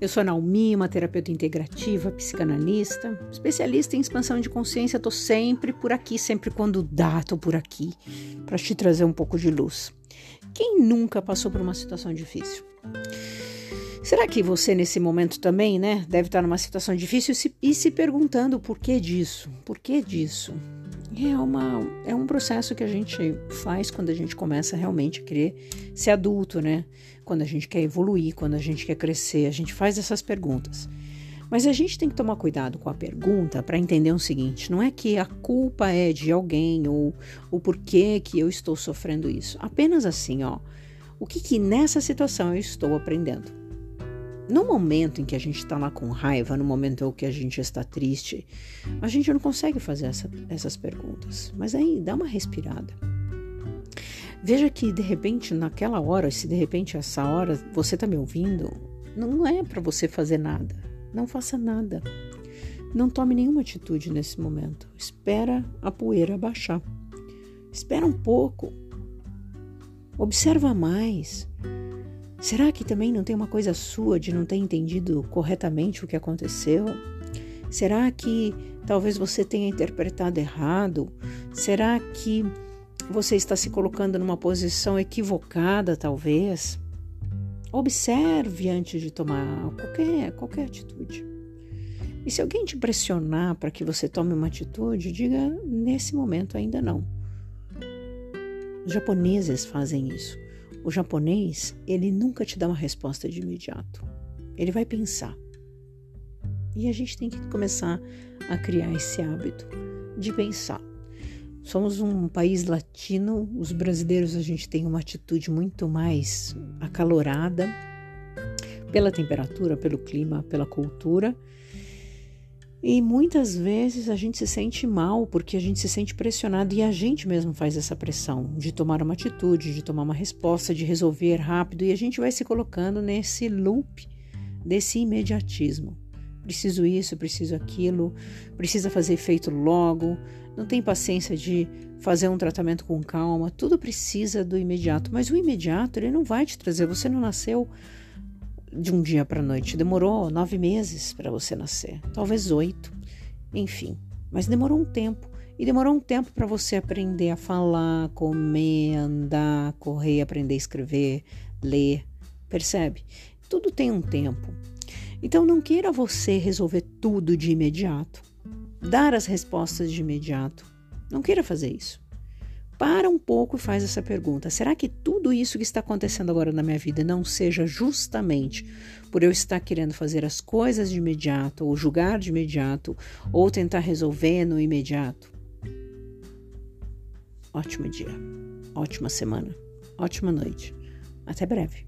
Eu sou a Naomi, uma terapeuta integrativa, psicanalista, especialista em expansão de consciência. Tô sempre por aqui, sempre quando dá, tô por aqui para te trazer um pouco de luz. Quem nunca passou por uma situação difícil? Será que você nesse momento também, né, deve estar numa situação difícil e se perguntando por que disso? Por que disso? É, uma, é um processo que a gente faz quando a gente começa realmente a querer ser adulto, né? Quando a gente quer evoluir, quando a gente quer crescer, a gente faz essas perguntas. Mas a gente tem que tomar cuidado com a pergunta para entender o seguinte: não é que a culpa é de alguém ou o porquê que eu estou sofrendo isso. Apenas assim, ó. O que, que nessa situação eu estou aprendendo? No momento em que a gente está lá com raiva, no momento em que a gente está triste, a gente não consegue fazer essa, essas perguntas. Mas aí dá uma respirada. Veja que de repente, naquela hora, se de repente essa hora você está me ouvindo, não é para você fazer nada. Não faça nada. Não tome nenhuma atitude nesse momento. Espera a poeira baixar. Espera um pouco. Observa mais. Será que também não tem uma coisa sua de não ter entendido corretamente o que aconteceu? Será que talvez você tenha interpretado errado? Será que você está se colocando numa posição equivocada, talvez? Observe antes de tomar qualquer, qualquer atitude. E se alguém te pressionar para que você tome uma atitude, diga nesse momento ainda não. Os japoneses fazem isso. O japonês, ele nunca te dá uma resposta de imediato. Ele vai pensar. E a gente tem que começar a criar esse hábito de pensar. Somos um país latino, os brasileiros a gente tem uma atitude muito mais acalorada pela temperatura, pelo clima, pela cultura e muitas vezes a gente se sente mal porque a gente se sente pressionado e a gente mesmo faz essa pressão de tomar uma atitude, de tomar uma resposta, de resolver rápido e a gente vai se colocando nesse loop desse imediatismo. Preciso isso, preciso aquilo, precisa fazer efeito logo, não tem paciência de fazer um tratamento com calma, tudo precisa do imediato, mas o imediato ele não vai te trazer, você não nasceu de um dia para noite. Demorou nove meses para você nascer, talvez oito, enfim. Mas demorou um tempo. E demorou um tempo para você aprender a falar, comer, andar, correr, aprender a escrever, ler. Percebe? Tudo tem um tempo. Então não queira você resolver tudo de imediato, dar as respostas de imediato. Não queira fazer isso para um pouco e faz essa pergunta: será que tudo isso que está acontecendo agora na minha vida não seja justamente por eu estar querendo fazer as coisas de imediato, ou julgar de imediato, ou tentar resolver no imediato? Ótimo dia, ótima semana, ótima noite. Até breve.